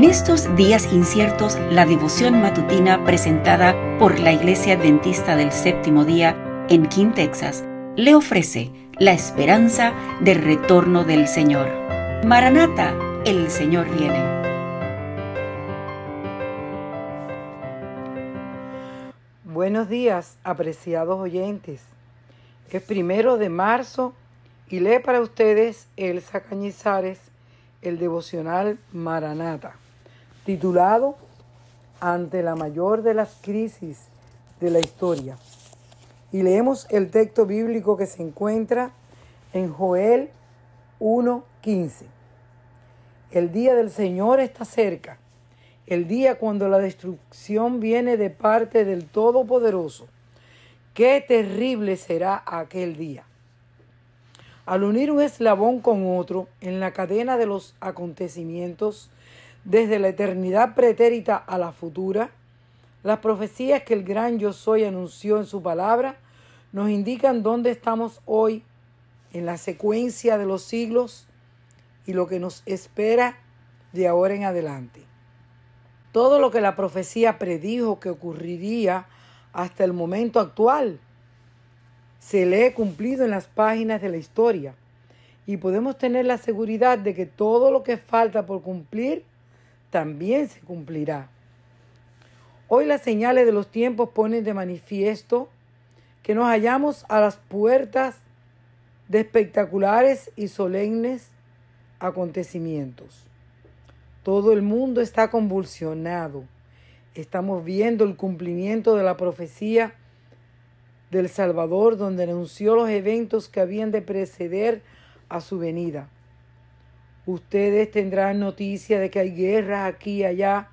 En estos días inciertos, la devoción matutina presentada por la Iglesia Adventista del Séptimo Día en King, Texas, le ofrece la esperanza del retorno del Señor. Maranata, el Señor viene. Buenos días, apreciados oyentes. Es primero de marzo y lee para ustedes Elsa Cañizares el devocional Maranata, titulado Ante la mayor de las crisis de la historia. Y leemos el texto bíblico que se encuentra en Joel 1.15. El día del Señor está cerca, el día cuando la destrucción viene de parte del Todopoderoso. Qué terrible será aquel día. Al unir un eslabón con otro en la cadena de los acontecimientos, desde la eternidad pretérita a la futura, las profecías que el gran yo soy anunció en su palabra nos indican dónde estamos hoy en la secuencia de los siglos y lo que nos espera de ahora en adelante. Todo lo que la profecía predijo que ocurriría hasta el momento actual se lee cumplido en las páginas de la historia y podemos tener la seguridad de que todo lo que falta por cumplir también se cumplirá. Hoy las señales de los tiempos ponen de manifiesto que nos hallamos a las puertas de espectaculares y solemnes acontecimientos. Todo el mundo está convulsionado. Estamos viendo el cumplimiento de la profecía del Salvador, donde anunció los eventos que habían de preceder a su venida. Ustedes tendrán noticia de que hay guerras aquí y allá,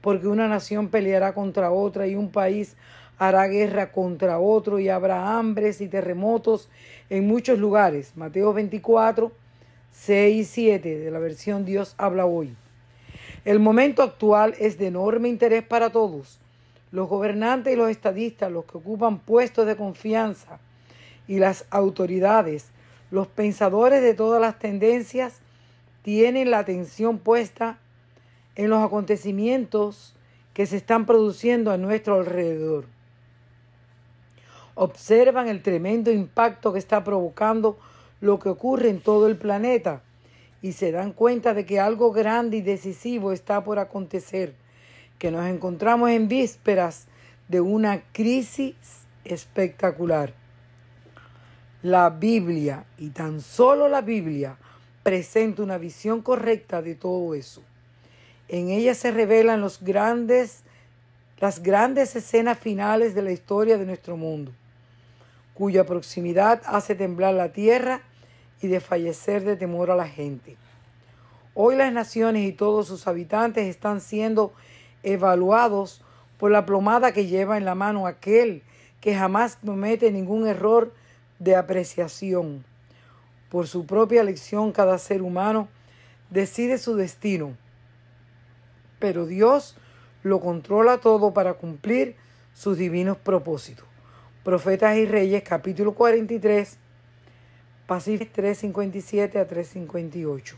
porque una nación peleará contra otra y un país hará guerra contra otro y habrá hambres y terremotos en muchos lugares. Mateo 24, 6 y 7 de la versión Dios habla hoy. El momento actual es de enorme interés para todos los gobernantes y los estadistas, los que ocupan puestos de confianza, y las autoridades, los pensadores de todas las tendencias, tienen la atención puesta en los acontecimientos que se están produciendo a nuestro alrededor. Observan el tremendo impacto que está provocando lo que ocurre en todo el planeta y se dan cuenta de que algo grande y decisivo está por acontecer que nos encontramos en vísperas de una crisis espectacular. La Biblia, y tan solo la Biblia, presenta una visión correcta de todo eso. En ella se revelan los grandes, las grandes escenas finales de la historia de nuestro mundo, cuya proximidad hace temblar la tierra y desfallecer de temor a la gente. Hoy las naciones y todos sus habitantes están siendo evaluados por la plomada que lleva en la mano aquel que jamás comete ningún error de apreciación. Por su propia elección cada ser humano decide su destino, pero Dios lo controla todo para cumplir sus divinos propósitos. Profetas y Reyes, capítulo 43, pasajes 357 a 358.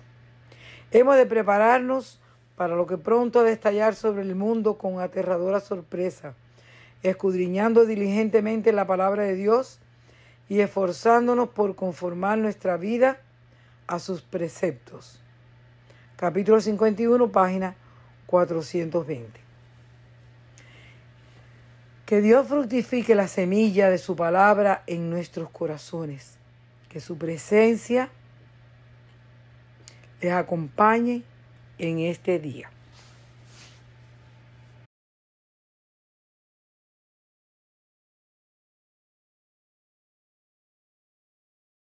Hemos de prepararnos para lo que pronto ha de estallar sobre el mundo con aterradora sorpresa, escudriñando diligentemente la palabra de Dios y esforzándonos por conformar nuestra vida a sus preceptos. Capítulo 51, página 420. Que Dios fructifique la semilla de su palabra en nuestros corazones. Que su presencia les acompañe en este día.